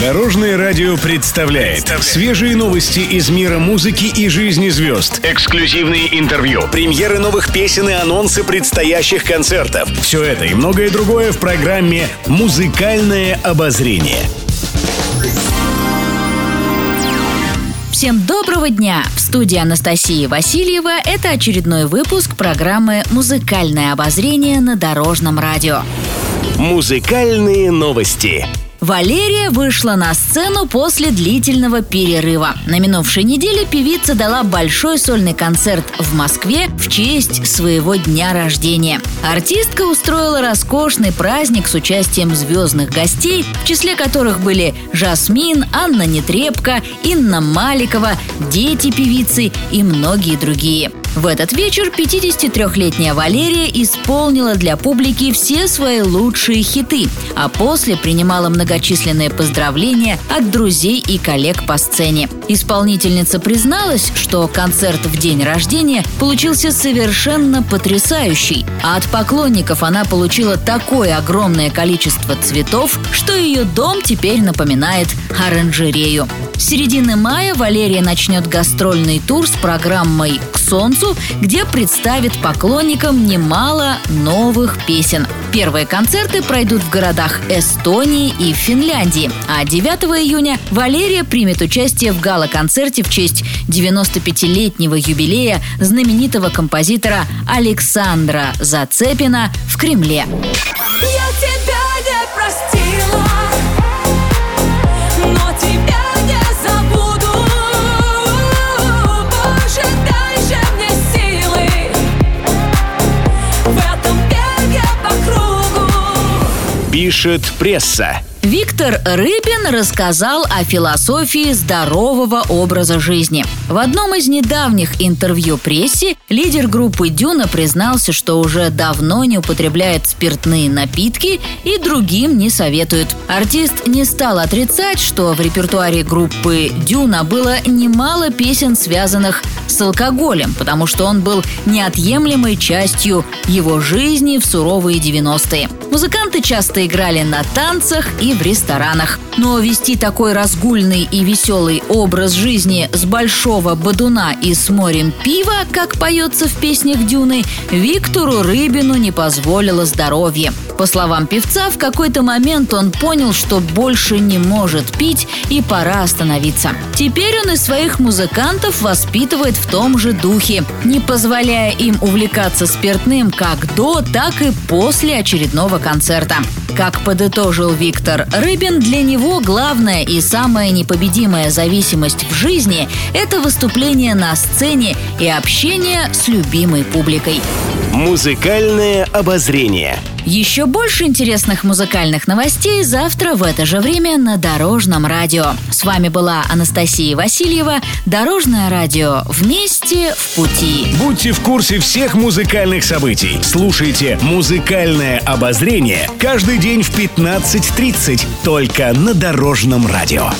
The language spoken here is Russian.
Дорожное радио представляет свежие новости из мира музыки и жизни звезд. Эксклюзивные интервью, премьеры новых песен и анонсы предстоящих концертов. Все это и многое другое в программе «Музыкальное обозрение». Всем доброго дня! В студии Анастасии Васильева это очередной выпуск программы «Музыкальное обозрение» на Дорожном радио. Музыкальные новости. Валерия вышла на сцену после длительного перерыва. На минувшей неделе певица дала большой сольный концерт в Москве в честь своего дня рождения. Артистка устроила роскошный праздник с участием звездных гостей, в числе которых были Жасмин, Анна Нетребко, Инна Маликова, дети певицы и многие другие. В этот вечер 53-летняя Валерия исполнила для публики все свои лучшие хиты, а после принимала многочисленные поздравления от друзей и коллег по сцене. Исполнительница призналась, что концерт в день рождения получился совершенно потрясающий, а от поклонников она получила такое огромное количество цветов, что ее дом теперь напоминает оранжерею. С середины мая Валерия начнет гастрольный тур с программой «К солнцу», где представит поклонникам немало новых песен. Первые концерты пройдут в городах Эстонии и Финляндии, а 9 июня Валерия примет участие в гала-концерте в честь 95-летнего юбилея знаменитого композитора Александра Зацепина в Кремле. Я Пишет пресса. Виктор Рыбин рассказал о философии здорового образа жизни. В одном из недавних интервью прессе лидер группы «Дюна» признался, что уже давно не употребляет спиртные напитки и другим не советует. Артист не стал отрицать, что в репертуаре группы «Дюна» было немало песен, связанных с алкоголем, потому что он был неотъемлемой частью его жизни в суровые 90-е. Музыканты часто играли на танцах и в ресторанах. Но вести такой разгульный и веселый образ жизни с большого бадуна и с морем пива, как поется в песнях Дюны, Виктору Рыбину не позволило здоровье. По словам певца, в какой-то момент он понял, что больше не может пить и пора остановиться. Теперь он и своих музыкантов воспитывает в том же духе, не позволяя им увлекаться спиртным как до, так и после очередного концерта. Как подытожил Виктор Рыбин, для него главная и самая непобедимая зависимость в жизни – это выступление на сцене и общение с любимой публикой. Музыкальное обозрение. Еще больше интересных музыкальных новостей завтра в это же время на Дорожном радио. С вами была Анастасия Васильева. Дорожное радио. Вместе в пути. Будьте в курсе всех музыкальных событий. Слушайте «Музыкальное обозрение» каждый день в 15.30 только на Дорожном радио.